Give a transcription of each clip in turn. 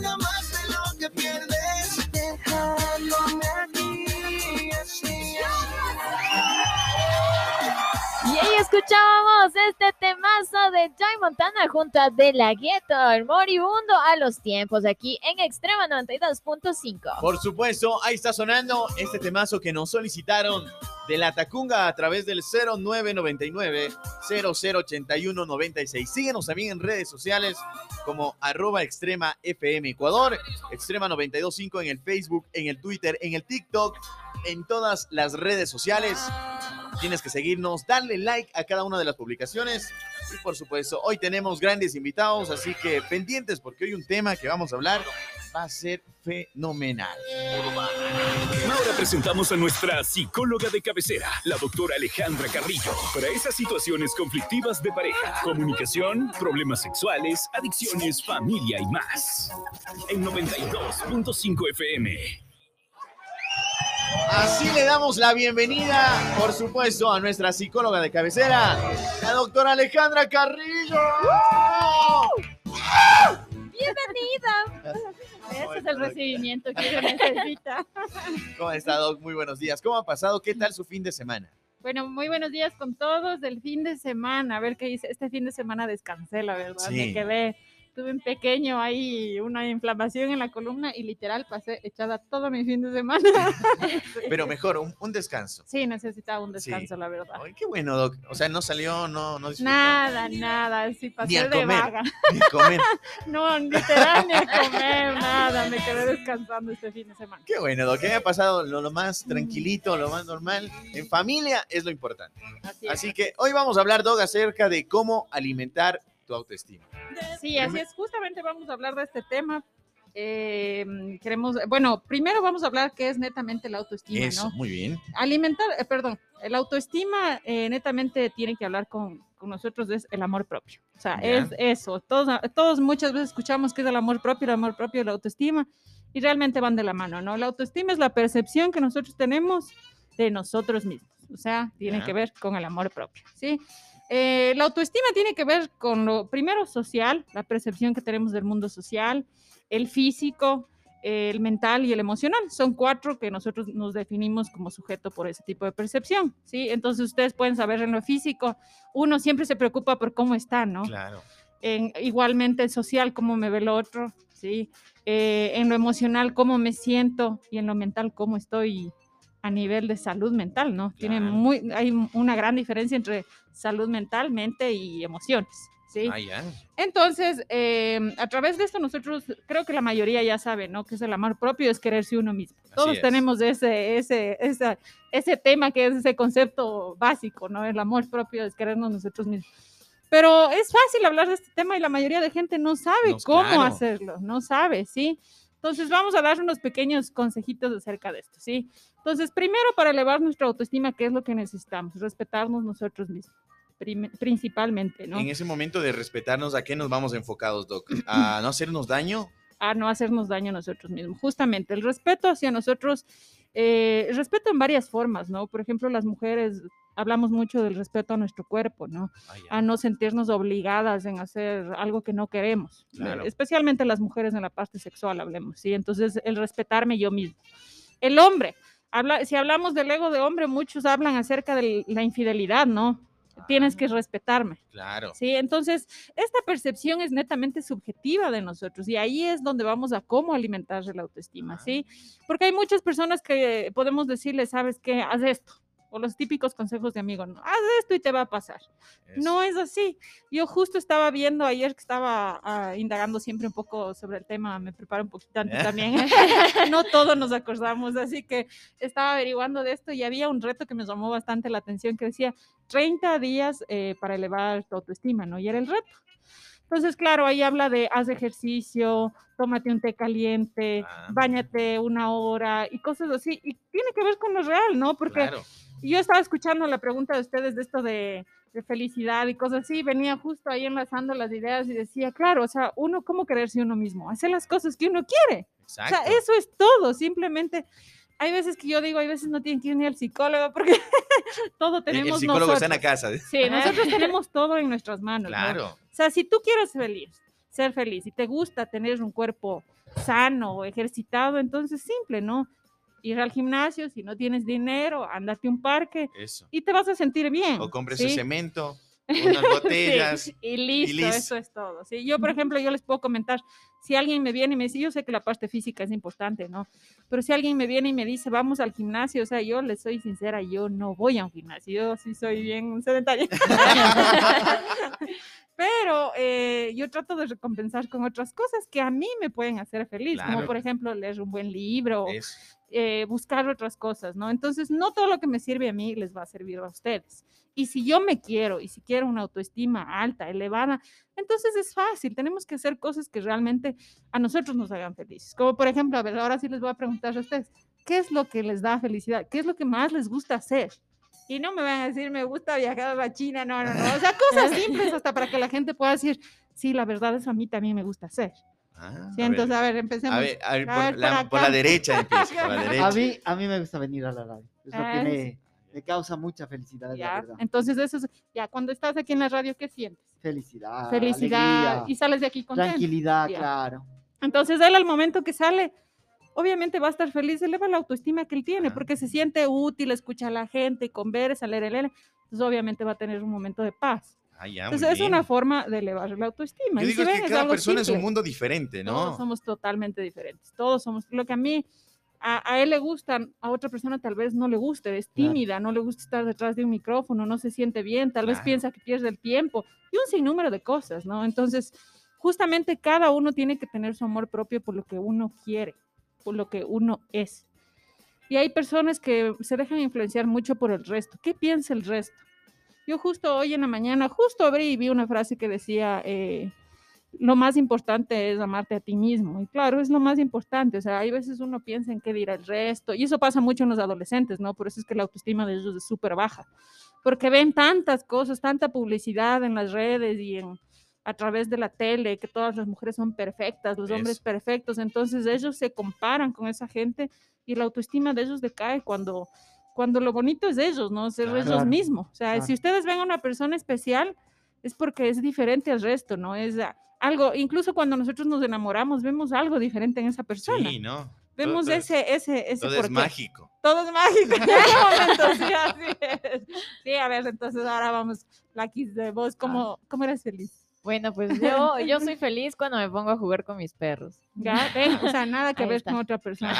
valga más de lo que pierdes, escuchábamos este temazo de Joy Montana junto a De La Gueto, el moribundo a los tiempos, aquí en Extrema 92.5. Por supuesto, ahí está sonando este temazo que nos solicitaron de la Tacunga a través del 0999 0081 96. Síguenos también en redes sociales como arroba extrema FM Ecuador, extrema 925 en el Facebook, en el Twitter, en el TikTok, en todas las redes sociales. Tienes que seguirnos, darle like a cada una de las publicaciones. Y por supuesto, hoy tenemos grandes invitados, así que pendientes porque hoy un tema que vamos a hablar va a ser fenomenal. Ahora presentamos a nuestra psicóloga de cabecera, la doctora Alejandra Carrillo, para esas situaciones conflictivas de pareja, comunicación, problemas sexuales, adicciones, familia y más. En 92.5 FM. Así le damos la bienvenida, por supuesto, a nuestra psicóloga de cabecera, la doctora Alejandra Carrillo. Bienvenida. Ese es el recibimiento que yo necesita. ¿Cómo está, Doc? Muy buenos días. ¿Cómo ha pasado? ¿Qué tal su fin de semana? Bueno, muy buenos días con todos del fin de semana. A ver qué hice. Este fin de semana descansé, la verdad. Sí. Me quedé, tuve un pequeño ahí, una inflamación en la columna y literal pasé echada todo mi fin de semana. Pero mejor, un, un descanso. Sí, necesitaba un Sí. descanso, la verdad. Ay, qué bueno, Doc. O sea, no salió, no, no disfrutó. Nada, nada, sí Ni pasé a de comer. vaga. Ni comer. No, literal ni a comer, nada. Me quedé descansando este fin de semana. Qué bueno, Doc. Que haya pasado lo, lo más tranquilito, lo más normal. En familia es lo importante. Así es. Así que hoy vamos a hablar, Doc, acerca de cómo alimentar tu autoestima. Sí, así es. Justamente vamos a hablar de este tema. Eh, queremos, bueno, primero vamos a hablar qué es netamente la autoestima, Eso, ¿no? muy bien. Alimentar, eh, perdón, el autoestima eh, netamente tiene que hablar con, con nosotros es el amor propio. O sea, es eso. Todos, todos muchas veces escuchamos que es el amor propio, el amor propio, la autoestima, y realmente van de la mano, ¿no? La autoestima es la percepción que nosotros tenemos de nosotros mismos. O sea, tiene que ver con el amor propio, ¿sí? Eh, la autoestima tiene que ver con lo primero social, la percepción que tenemos del mundo social, el físico, el mental y el emocional. Son cuatro que nosotros nos definimos como sujeto por ese tipo de percepción, ¿sí? Entonces ustedes pueden saber en lo físico, uno siempre se preocupa por cómo está, ¿no? Claro. En, igualmente el social, cómo me ve el otro, ¿sí? Eh, en lo emocional, cómo me siento y en lo mental, cómo estoy a nivel de salud mental, ¿no? Tiene Claro. muy, hay una gran diferencia entre salud mental, mente y emociones, ¿sí? Ah, ya. Entonces, eh, a través de esto nosotros, creo que la mayoría ya sabe, ¿no? Que es el amor propio, es quererse uno mismo. Todos es. tenemos ese, ese, esa- ese tema que es ese concepto básico, ¿no? El amor propio es querernos nosotros mismos. Pero es fácil hablar de este tema y la mayoría de gente no sabe No, cómo claro. hacerlo, no sabe, ¿sí? Entonces vamos a dar unos pequeños consejitos acerca de esto, ¿sí? Entonces, primero para elevar nuestra autoestima, ¿qué es lo que necesitamos? Respetarnos nosotros mismos, principalmente, ¿no? En ese momento de respetarnos, ¿a qué nos vamos enfocados, Doc? ¿A no hacernos daño? a no hacernos daño a nosotros mismos. Justamente el respeto hacia nosotros, eh, el respeto en varias formas, ¿no? Por ejemplo, las mujeres hablamos mucho del respeto a nuestro cuerpo, ¿no? Ah. A no sentirnos obligadas en hacer algo que no queremos. Claro. especialmente las mujeres en la parte sexual, hablemos, ¿sí? Entonces, el respetarme yo mismo. El hombre, habla, si hablamos del ego de hombre, muchos hablan acerca de la infidelidad, ¿no? Tienes que respetarme. Claro. Sí, entonces esta percepción es netamente subjetiva de nosotros y ahí es donde vamos a cómo alimentar la autoestima, ¿sí? Porque hay muchas personas que podemos decirle, sabes qué, haz esto, o los típicos consejos de amigo, ¿no? haz esto y te va a pasar. No es así. Yo justo estaba viendo ayer que estaba ah, indagando siempre un poco sobre el tema, me preparo un poquito antes también. no todos nos acordamos, así que estaba averiguando de esto y había un reto que me llamó bastante la atención que decía 30 días eh, para elevar tu autoestima, ¿no? Y era el reto. Entonces, claro, ahí habla de haz ejercicio, tómate un té caliente, Ah. bañate una hora y cosas así. Y tiene que ver con lo real, ¿no? Porque Claro. Yo estaba escuchando la pregunta de ustedes de esto de, de felicidad y cosas así, venía justo ahí enlazando las ideas y decía, claro, o sea, uno, ¿cómo quererse uno mismo? Hacer las cosas que uno quiere. Exacto. O sea, eso es todo, simplemente. Hay veces que yo digo, hay veces no tienen que ir ni al psicólogo porque todo El- tenemos el psicólogo está en la casa. Sí, nosotros tenemos todo en nuestras manos. ¿no? Claro. O sea, si tú quieres feliz, ser feliz y te gusta tener un cuerpo sano ejercitado, entonces simple, ¿no? Ir al gimnasio, si no tienes dinero, andate a un parque Eso. y te vas a sentir bien. O compres ¿sí? cemento, unas botellas. Sí, y listo, listo. eso es todo. Sí, yo, por ejemplo, yo les puedo comentar, si alguien me viene y me dice, yo sé que la parte física es importante, ¿no? Pero si alguien me viene y me dice, vamos al gimnasio, o sea, yo les soy sincera, yo no voy a un gimnasio, yo sí soy bien sedentaria. Pero eh, yo trato de recompensar con otras cosas que a mí me pueden hacer feliz, Claro. como por ejemplo leer un buen libro, eh, buscar otras cosas, ¿no? Entonces, no todo lo que me sirve a mí les va a servir a ustedes. Y si yo me quiero y si quiero una autoestima alta, elevada, entonces es fácil. Tenemos que hacer cosas que realmente a nosotros nos hagan felices. Como por ejemplo, a ver, ahora sí les voy a preguntar a ustedes, ¿qué es lo que les da felicidad? ¿Qué es lo que más les gusta hacer? Y no me van a decir, me gusta viajar a la China, no, no, no. O sea, cosas simples hasta para que la gente pueda decir, sí, la verdad, eso a mí también me gusta hacer. Ah, Sí, a entonces, ver. a ver, empecemos. A ver, a ver, A por, ver, la, por la derecha empieza, por la derecha. A mí, a mí me gusta venir a la radio. Es lo Ah, que me, causa mucha felicidad, la Ya, verdad. entonces eso es, ya cuando estás aquí en la radio, ¿qué sientes? Felicidad. Felicidad Ah, alegría, y sales de aquí contento. Tranquilidad, Ya. claro. Entonces él al momento que sale, obviamente va a estar feliz, eleva la autoestima que él tiene, Ajá. porque se siente útil, escucha a la gente, conversa, leer, leer, entonces obviamente va a tener un momento de paz. Ah, ya, Entonces es bien. una forma de elevar la autoestima. Yo Y digo si es ven, que cada persona es un simple. mundo diferente, Todos ¿no? somos totalmente diferentes. Todos somos. Lo que a mí, a, a él le gustan, a otra persona tal vez no le guste, es Claro. tímida, no le gusta estar detrás de un micrófono, no se siente bien, tal vez piensa que pierde el tiempo y un sinnúmero de cosas, ¿no? Entonces, justamente cada uno tiene que tener su amor propio por lo que uno quiere, por lo que uno es. Y hay personas que se dejan influenciar mucho por el resto. ¿Qué piensa el resto? Yo justo hoy en la mañana, justo abrí y vi una frase que decía, eh, lo más importante es amarte a ti mismo. Y claro, es lo más importante. O sea, hay veces uno piensa en qué dirá el resto. Y eso pasa mucho en los adolescentes, ¿no? Por eso es que la autoestima de ellos es súper baja. Porque ven tantas cosas, tanta publicidad en las redes y en, a través de la tele, que todas las mujeres son perfectas, los hombres perfectos. Entonces ellos se comparan con esa gente y la autoestima de ellos decae cuando, cuando lo bonito es de ellos, ¿no? Ser Claro. ellos mismos. O sea, claro. si ustedes ven a una persona especial, es porque es diferente al resto, ¿no? Es ah, algo, incluso cuando nosotros nos enamoramos, vemos algo diferente en esa persona. Sí, ¿no? Vemos todo, ese, ese, ese todo es mágico. Todo es mágico en ese momento, sí, así es. Sí, a ver, entonces ahora vamos, la Kiss de vos, ¿cómo, cómo eres feliz? Bueno, pues yo, yo soy feliz cuando me pongo a jugar con mis perros. ¿Ya? O sea, nada que Ahí ver está. con otra persona.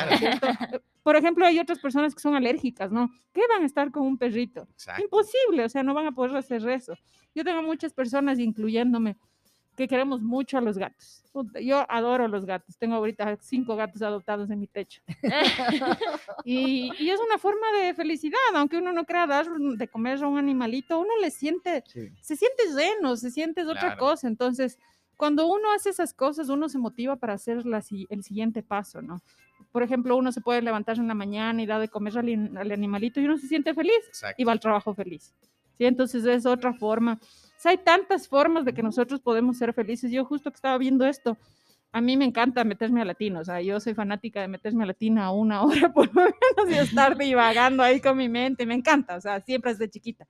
Por ejemplo, hay otras personas que son alérgicas, ¿no? ¿Qué van a estar con un perrito? Exacto. Imposible, o sea, no van a poder hacer eso. Yo tengo muchas personas, incluyéndome, que queremos mucho a los gatos. Yo adoro a los gatos. Tengo ahorita cinco gatos adoptados en mi techo. y, y es una forma de felicidad, aunque uno no crea dar de comer a un animalito, uno le siente, Sí. se siente lleno, se siente es otra Claro. cosa. Entonces, cuando uno hace esas cosas, uno se motiva para hacer la el siguiente paso, ¿no? Por ejemplo, uno se puede levantar en la mañana y dar de comer al, in- al animalito y uno se siente feliz Exacto. y va al trabajo feliz. ¿sí? Entonces es otra forma. O sea, hay tantas formas de que nosotros podemos ser felices. Yo justo que estaba viendo esto, a mí me encanta meterme a latino. O sea, yo soy fanática de meterme a latino a una hora por lo menos y estar divagando ahí con mi mente. Me encanta, o sea, siempre desde chiquita.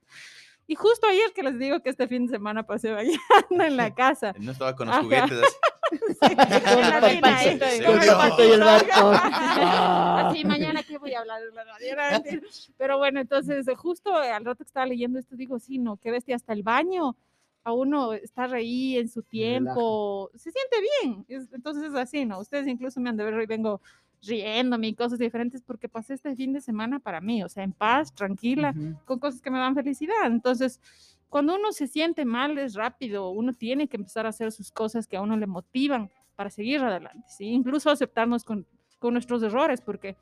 Y justo ayer que les digo que este fin de semana pasé bailando en la casa. No estaba con los Ajá. juguetes. así. Sí, con la patito, con el y el. Ah. Así mañana que voy a hablar en la radio. Pero bueno, entonces justo al rato que estaba leyendo esto digo, sí, no, qué bestia hasta el baño. A uno estar ahí en su tiempo, se siente bien. Es- entonces es así, ¿no? Ustedes incluso me han de ver hoy vengo riéndome y cosas diferentes porque pasé este fin de semana para mí, o sea, en paz, tranquila, con cosas que me dan felicidad. Entonces, cuando uno se siente mal es rápido, uno tiene que empezar a hacer sus cosas que a uno le motivan para seguir adelante, ¿sí? Incluso aceptarnos con, con nuestros errores, porque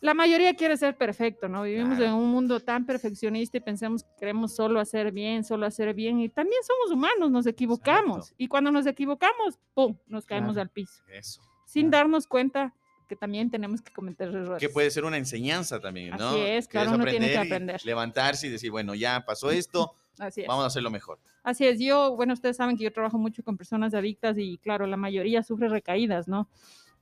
la mayoría quiere ser perfecto, ¿no? Vivimos Claro. en un mundo tan perfeccionista y pensamos que queremos solo hacer bien, solo hacer bien, y también somos humanos, nos equivocamos, Exacto. y cuando nos equivocamos, ¡pum!, nos caemos Claro. al piso, Eso. sin Claro. darnos cuenta que también tenemos que cometer errores. Que puede ser una enseñanza también, ¿no? Así es, claro, uno tiene que aprender. levantarse y decir, bueno, ya pasó esto, Así es. vamos a hacerlo mejor. Así es, yo, bueno, ustedes saben que yo trabajo mucho con personas adictas y claro, la mayoría sufre recaídas, ¿no?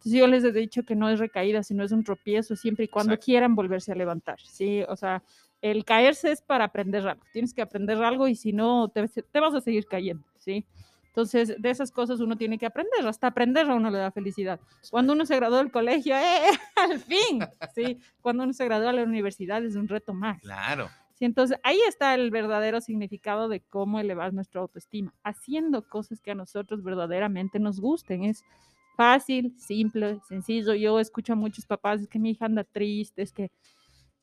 Entonces yo les he dicho que no es recaída, sino es un tropiezo siempre y cuando Exacto. quieran volverse a levantar, ¿sí? O sea, el caerse es para aprender algo, tienes que aprender algo y si no, te, te vas a seguir cayendo, ¿sí? Entonces, de esas cosas uno tiene que aprender, hasta aprender a uno le da felicidad. Cuando uno se graduó del colegio, ¡eh! Al fin, sí. Cuando uno se graduó a la universidad es un reto más. Claro. Sí, entonces ahí está el verdadero significado de cómo elevar nuestra autoestima, haciendo cosas que a nosotros verdaderamente nos gusten. Es fácil, simple, sencillo. Yo escucho a muchos papás, es que mi hija anda triste, es que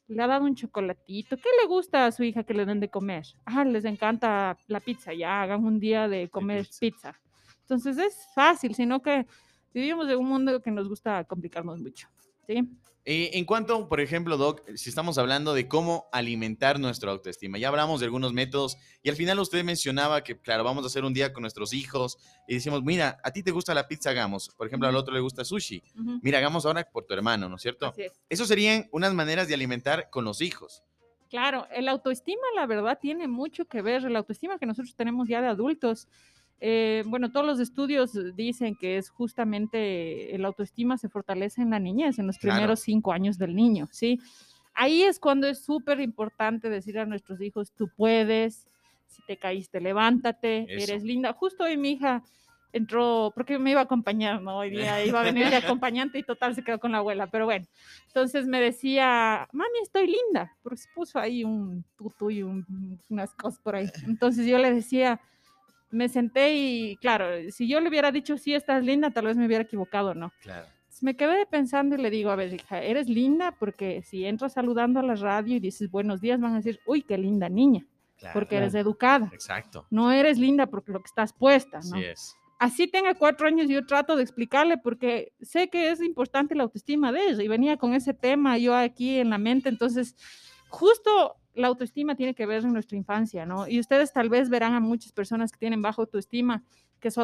le ha dado un chocolatito. ¿Qué le gusta a su hija que le den de comer? Ah, les encanta la pizza, ya hagan un día de comer pizza. pizza. Entonces es fácil, sino que vivimos en un mundo que nos gusta complicarnos mucho. ¿sí? Eh, en cuanto, por ejemplo, Doc, si estamos hablando de cómo alimentar nuestra autoestima, ya hablamos de algunos métodos y al final usted mencionaba que, claro, vamos a hacer un día con nuestros hijos y decimos, mira, a ti te gusta la pizza, hagamos. Por ejemplo, al otro le gusta sushi. Ujú, Mira, hagamos ahora por tu hermano, ¿no es cierto? Así es. Eso serían unas maneras de alimentar con los hijos. Claro, el autoestima, la verdad, tiene mucho que ver. El autoestima que nosotros tenemos ya de adultos. Eh, bueno, todos los estudios dicen que es justamente el autoestima se fortalece en la niñez, en los Claro. primeros cinco años del niño, ¿sí? Ahí es cuando es súper importante decir a nuestros hijos, tú puedes, si te caíste, levántate, Eso. eres linda. Justo hoy mi hija entró, porque me iba a acompañar, ¿no? Hoy día iba a venir de acompañante y total se quedó con la abuela, pero bueno. Entonces me decía, mami, estoy linda, porque se puso ahí un tutu y un- unas cosas por ahí. Entonces yo le decía, me senté y claro, si yo le hubiera dicho, sí, estás linda, tal vez me hubiera equivocado, ¿no? Claro. Entonces, me quedé pensando y le digo, a ver, hija, eres linda porque si entras saludando a la radio y dices buenos días, van a decir, uy, qué linda niña, claro. porque eres Claro. educada. Exacto. No eres linda porque lo que estás puesta, ¿no? Así es. así tenga cuatro años, yo trato de explicarle porque sé que es importante la autoestima de ella y venía con ese tema yo aquí en la mente. Entonces, justo la autoestima tiene que ver en nuestra infancia, ¿no? Y ustedes tal vez verán a muchas personas que tienen baja autoestima, que su,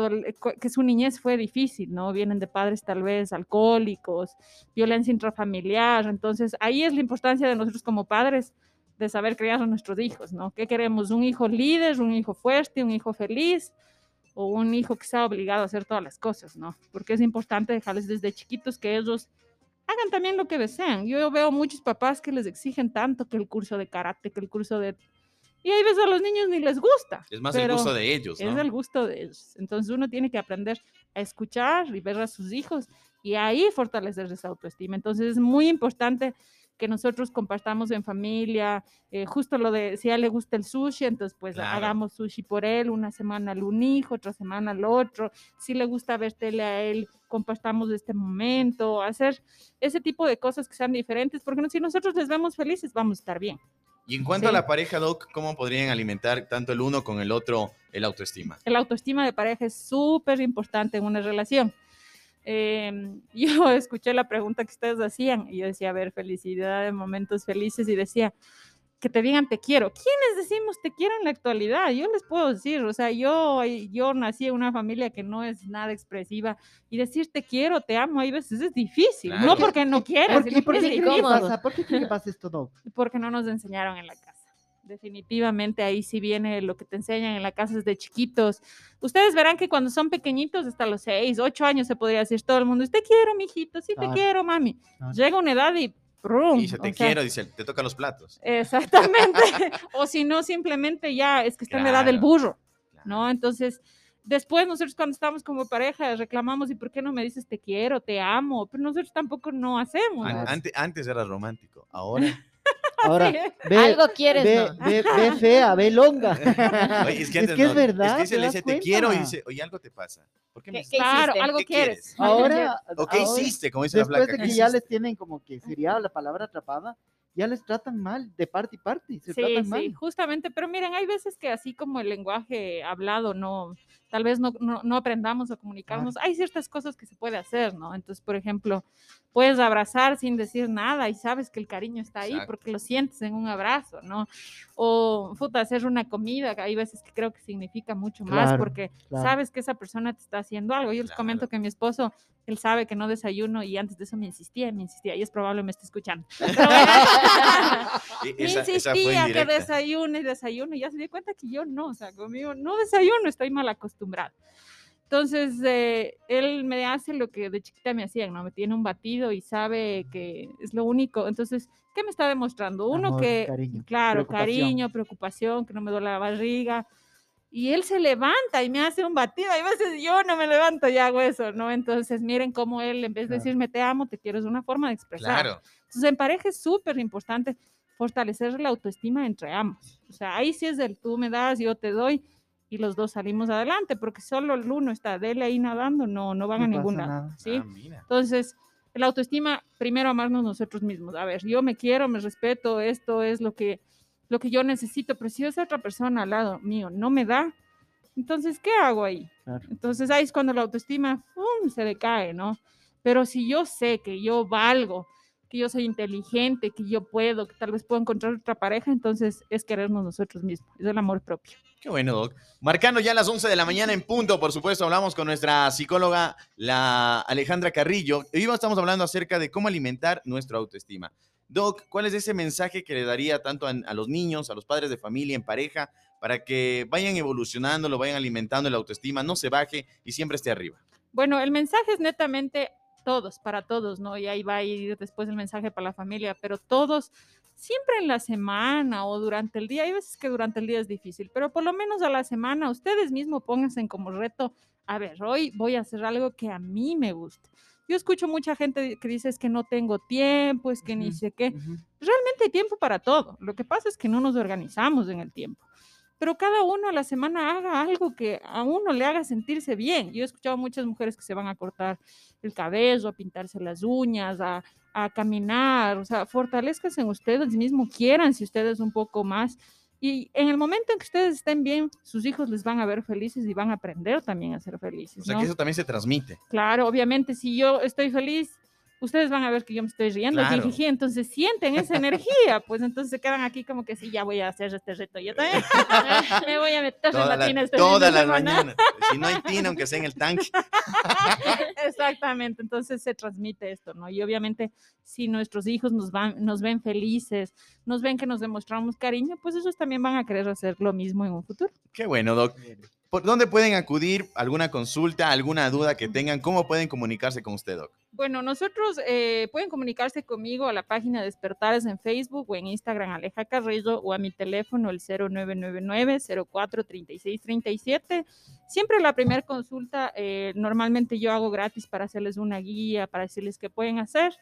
que su niñez fue difícil, ¿no? Vienen de padres tal vez alcohólicos, violencia intrafamiliar. Entonces, ahí es la importancia de nosotros como padres de saber criar a nuestros hijos, ¿no? ¿Qué queremos? ¿Un hijo líder, un hijo fuerte, un hijo feliz? o un hijo que sea obligado a hacer todas las cosas, ¿no? Porque es importante dejarles desde chiquitos que ellos hagan también lo que desean. Yo veo muchos papás que les exigen tanto que el curso de karate, que el curso de... Y hay veces a los niños ni les gusta. Es más el gusto de ellos, Es ¿no? el gusto de ellos. Entonces uno tiene que aprender a escuchar y ver a sus hijos y ahí fortalecer esa autoestima. Entonces es muy importante que nosotros compartamos en familia, eh, justo lo de si a él le gusta el sushi, entonces pues Claro. hagamos sushi por él, una semana al un hijo, otra semana al otro, si le gusta ver tele a él, compartamos este momento, hacer ese tipo de cosas que sean diferentes, porque si nosotros les vemos felices, vamos a estar bien. Y en cuanto a la pareja, Doc, ¿cómo podrían alimentar tanto el uno con el otro el autoestima? El autoestima de pareja es súper importante en una relación. Em, yo escuché la pregunta que ustedes hacían y yo decía, a ver, felicidad de momentos felices y decía, que te digan te quiero. ¿Quiénes decimos te quiero en la actualidad? Yo les puedo decir, o sea, yo, yo nací en una familia que no es nada expresiva y decir te quiero, te amo, hay veces es difícil. Claro. No porque no quieras, ¿Por qué, por qué pasa? ¿Por qué cree que pasa esto, porque no nos enseñaron en la casa. Definitivamente ahí sí viene lo que te enseñan en la casa desde chiquitos. Ustedes verán que cuando son pequeñitos, hasta los seis, ocho años se podría decir todo el mundo, te quiero, mijito, sí te Claro. quiero, mami. Claro. Llega una edad y ¡prum! Y dice, te o sea, quiero, dice, te toca los platos. Exactamente. o si no, simplemente ya es que está en la edad del Claro. burro, ¿no? Entonces, después nosotros cuando estamos como pareja reclamamos, ¿y por qué no me dices te quiero, te amo? Pero nosotros tampoco no hacemos. An- ¿no? Claro. ante- antes era romántico, ahora. Ahora, ve, Algo quieres, ve, ¿no? ve, ve fea, ve longa. Oye, es que, Es que es verdad, Es que se ¿te le das dice, te quiero, y dice, oye, algo te pasa. ¿Por qué me ¿Qué- dices? qué Claro, algo ¿Qué quieres. quieres? Ahora, ¿O qué ahora- hiciste? Como dice la Después flaca. de ¿qué que ya les tienen como que sería la palabra atrapada, ya les tratan mal, de parte y parte, se Sí, tratan sí, mal. justamente, pero miren, hay veces que así como el lenguaje hablado, no, tal vez no, no, no aprendamos a comunicarnos, hay ciertas cosas que se puede hacer, ¿no? Entonces, por ejemplo, puedes abrazar sin decir nada y sabes que el cariño está ahí Exacto. porque lo sientes en un abrazo, ¿no? O, puta, hacer una comida, hay veces que creo que significa mucho más porque claro. sabes que esa persona te está haciendo algo. Yo les comento que mi esposo, él sabe que no desayuno y antes de eso me insistía, me insistía, y es probable me esté escuchando. Pero Me Esa, esa fue insistía que desayuno y desayuno y ya se dio cuenta que yo no, o sea, conmigo no desayuno, estoy mal acostumbrada. Entonces, eh, él me hace lo que de chiquita me hacían, ¿no? Me tiene un batido y sabe que es lo único. Entonces, ¿qué me está demostrando? Uno Amor, que, cariño, claro, preocupación. cariño, preocupación, que no me duele la barriga. y él se levanta y me hace un batido. Hay veces yo no me levanto y hago eso, ¿no? Entonces, miren cómo él, en vez de Claro. decirme te amo, te quiero, es una forma de expresar. Claro. Entonces, en pareja es súper importante fortalecer la autoestima entre ambos. O sea, ahí sí es del tú me das, yo te doy, y los dos salimos adelante, porque solo el uno está de él ahí nadando, no, no van No a ningún lado. nada. ¿sí? Ah. Entonces, la autoestima, primero amarnos nosotros mismos. A ver, yo me quiero, me respeto, esto es lo que, lo que yo necesito, pero si esa otra persona al lado mío no me da, entonces, ¿qué hago ahí? Claro. Entonces, ahí es cuando la autoestima ¡fum! se decae, ¿no? Pero si yo sé que yo valgo, que yo soy inteligente, que yo puedo, que tal vez puedo encontrar otra pareja, entonces es querernos nosotros mismos, es el amor propio. Qué bueno, Doc. Marcando ya las 11 de la mañana en punto, por supuesto, hablamos con nuestra psicóloga, la Alejandra Carrillo. Hoy estamos hablando acerca de cómo alimentar nuestra autoestima. Doc, ¿cuál es ese mensaje que le daría tanto a, a los niños, a los padres de familia, en pareja, para que vayan evolucionando, lo vayan alimentando la autoestima, no se baje y siempre esté arriba? Bueno, el mensaje es netamente todos, para todos, ¿no? Y ahí va a ir después el mensaje para la familia, pero todos, siempre en la semana o durante el día, hay veces que durante el día es difícil, pero por lo menos a la semana ustedes mismos pónganse como reto, a ver, hoy voy a hacer algo que a mí me guste. Yo escucho mucha gente que dice es que no tengo tiempo, es que ni Ujú. sé qué. Ujú. Realmente hay tiempo para todo. Lo que pasa es que no nos organizamos en el tiempo. Pero cada uno a la semana haga algo que a uno le haga sentirse bien. Yo he escuchado a muchas mujeres que se van a cortar el cabello, a pintarse las uñas, a, a caminar. O sea, fortalezcanse en ustedes mismos, quieran si ustedes un poco más. Y en el momento en que ustedes estén bien, sus hijos les van a ver felices y van a aprender también a ser felices. O sea que eso también se transmite. Claro, obviamente, si yo estoy feliz, ustedes van a ver que yo me estoy riendo, Claro. jijiji, entonces sienten esa energía, pues entonces se quedan aquí como que sí, ya voy a hacer este reto, yo también me voy a meter en Toda la la- tina este todas las semana. mañanas. Si no hay tina, aunque sea en el tanque. Exactamente, entonces se transmite esto, ¿no? Y obviamente si nuestros hijos nos, van, nos ven felices, nos ven que nos demostramos cariño, pues ellos también van a querer hacer lo mismo en un futuro. Qué bueno, Doc. ¿Por dónde pueden acudir? ¿Alguna consulta? ¿Alguna duda que tengan? ¿Cómo pueden comunicarse con usted, Doc? Bueno, nosotros eh, pueden comunicarse conmigo a la página Despertares en Facebook o en Instagram Aleja Carrillo o a mi teléfono el 0999-043637. Siempre la primera consulta, eh, normalmente yo hago gratis para hacerles una guía, para decirles qué pueden hacer.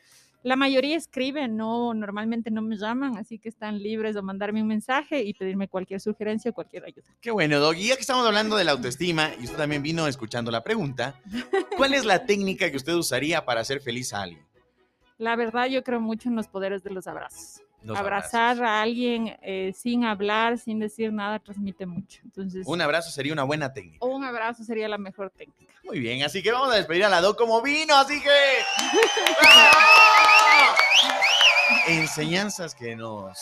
La mayoría escriben, no, normalmente no me llaman, así que están libres de mandarme un mensaje y pedirme cualquier sugerencia o cualquier ayuda. Qué bueno, Doc. Y ya que estamos hablando de la autoestima, y usted también vino escuchando la pregunta, ¿cuál es la técnica que usted usaría para hacer feliz a alguien? La verdad, yo creo mucho en los poderes de los abrazos. Los abrazar abrazos. a alguien eh, sin hablar, sin decir nada, transmite mucho. Entonces, Un abrazo sería una buena técnica. un abrazo sería la mejor técnica. Muy bien, así que vamos a despedir a la Doc como vino, así que... Enseñanzas que nos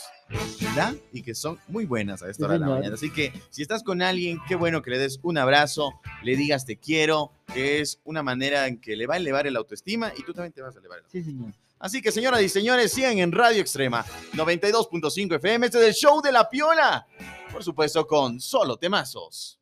da y que son muy buenas a esta hora de la mañana. Así que si estás con alguien, qué bueno que le des un abrazo, le digas te quiero, que es una manera en que le va a elevar el autoestima y tú también te vas a elevar el Sí, señor. Así que, señoras y señores, sigan en Radio Extrema 92.5 FM. Este es el show de la piola. Por supuesto, con solo temazos.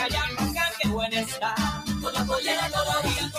Allá para acá, qué buena está. Con la pollera colorada,